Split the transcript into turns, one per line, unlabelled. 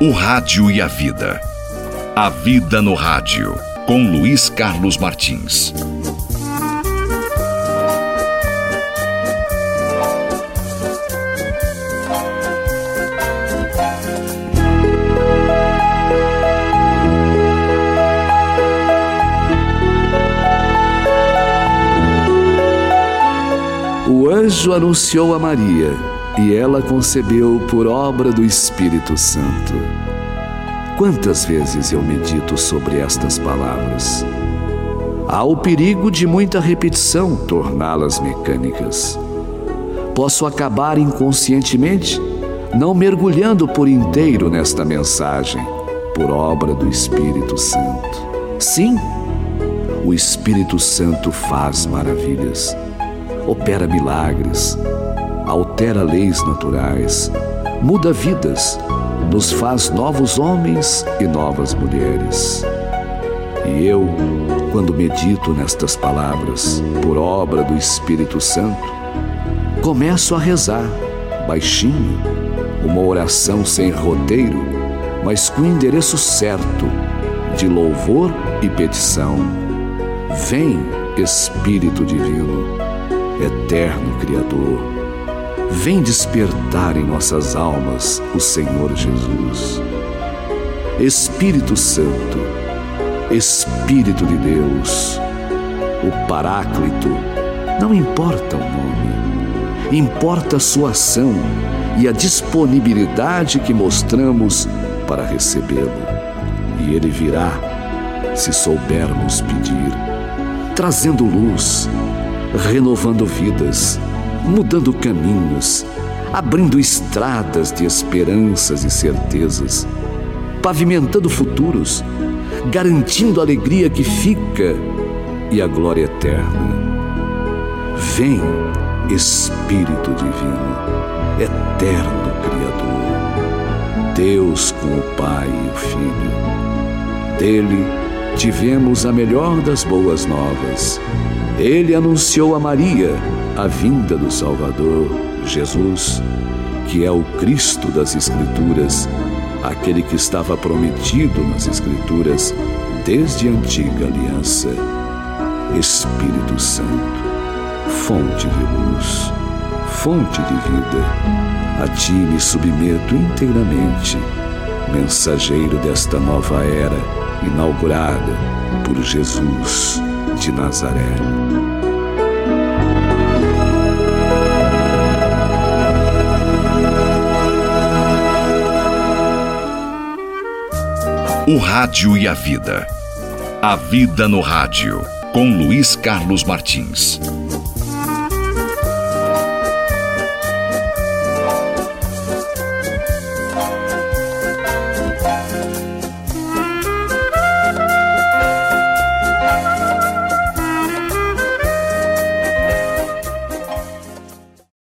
O Rádio e a Vida. A Vida no Rádio, com Luiz Carlos Martins.
O anjo anunciou a Maria e ela concebeu por obra do Espírito Santo. Quantas vezes eu medito sobre estas palavras? Há o perigo de muita repetição torná-las mecânicas. Posso acabar inconscientemente não mergulhando por inteiro nesta mensagem, por obra do Espírito Santo. Sim, o Espírito Santo faz maravilhas, opera milagres, altera leis naturais, muda vidas, nos faz novos homens e novas mulheres. E eu, quando medito nestas palavras, por obra do Espírito Santo, começo a rezar, baixinho, uma oração sem roteiro, mas com endereço certo, de louvor e petição. Vem, Espírito Divino, eterno Criador vem despertar em nossas almas o Senhor Jesus. Espírito Santo, Espírito de Deus, o Paráclito, não importa o nome, importa a sua ação e a disponibilidade que mostramos para recebê-lo. E ele virá se soubermos pedir, trazendo luz, renovando vidas mudando caminhos, abrindo estradas de esperanças e certezas, pavimentando futuros, garantindo a alegria que fica e a glória eterna. Vem, Espírito Divino, eterno Criador, Deus com o Pai e o Filho. Dele tivemos a melhor das boas novas. Ele anunciou a Maria a vinda do Salvador, Jesus, que é o Cristo das Escrituras, aquele que estava prometido nas Escrituras desde a antiga aliança. Espírito Santo, fonte de luz, fonte de vida, a ti me submeto inteiramente, mensageiro desta nova era inaugurada por Jesus de Nazaré.
O Rádio e a Vida. A Vida no Rádio, com Luiz Carlos Martins.